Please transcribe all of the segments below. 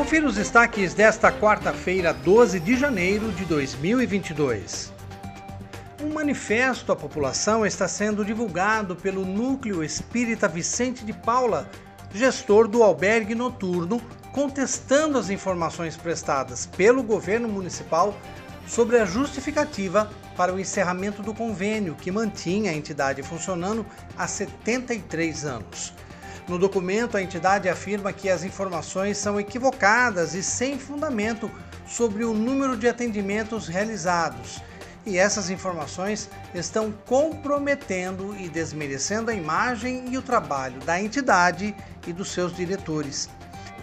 Confira os destaques desta quarta-feira, 12 de janeiro de 2022. Um manifesto à população está sendo divulgado pelo Núcleo Espírita Vicente de Paula, gestor do albergue noturno, contestando as informações prestadas pelo governo municipal sobre a justificativa para o encerramento do convênio que mantinha a entidade funcionando há 73 anos. No documento, a entidade afirma que as informações são equivocadas e sem fundamento sobre o número de atendimentos realizados. E essas informações estão comprometendo e desmerecendo a imagem e o trabalho da entidade e dos seus diretores.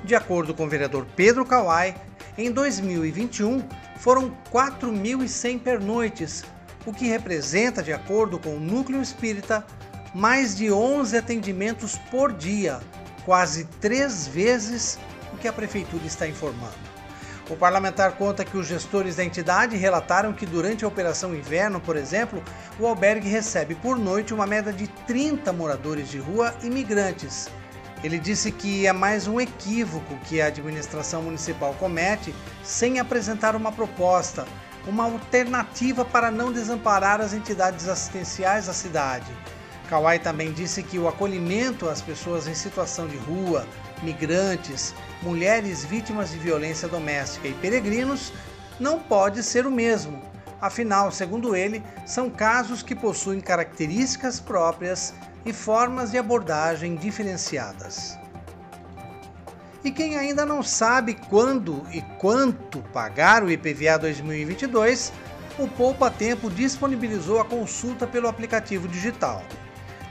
De acordo com o vereador Pedro Kawai, em 2021 foram 4.100 pernoites, o que representa, de acordo com o Núcleo Espírita, mais de 11 atendimentos por dia, quase três vezes o que a Prefeitura está informando. O parlamentar conta que os gestores da entidade relataram que durante a Operação Inverno, por exemplo, o albergue recebe por noite uma média de 30 moradores de rua imigrantes. Ele disse que é mais um equívoco que a administração municipal comete sem apresentar uma proposta, uma alternativa para não desamparar as entidades assistenciais da cidade. Kawai também disse que o acolhimento às pessoas em situação de rua, migrantes, mulheres vítimas de violência doméstica e peregrinos não pode ser o mesmo. Afinal, segundo ele, são casos que possuem características próprias e formas de abordagem diferenciadas. E quem ainda não sabe quando e quanto pagar o IPVA 2022, o Poupa Tempo disponibilizou a consulta pelo aplicativo digital.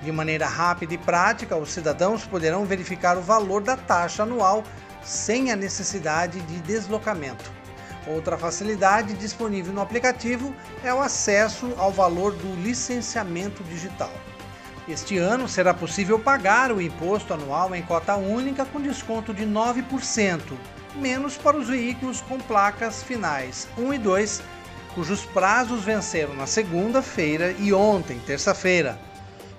De maneira rápida e prática, os cidadãos poderão verificar o valor da taxa anual sem a necessidade de deslocamento. Outra facilidade disponível no aplicativo é o acesso ao valor do licenciamento digital. Este ano será possível pagar o imposto anual em cota única com desconto de 9%, menos para os veículos com placas finais 1 e 2, cujos prazos venceram na segunda-feira e ontem, terça-feira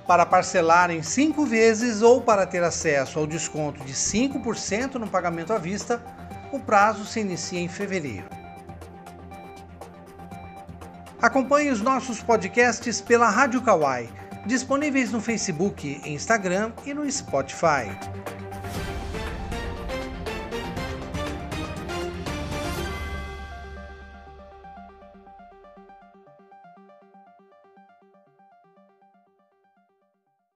para parcelar em cinco vezes ou para ter acesso ao desconto de 5% no pagamento à vista, o prazo se inicia em fevereiro. Acompanhe os nossos podcasts pela Rádio Kawai, disponíveis no Facebook, Instagram e no Spotify.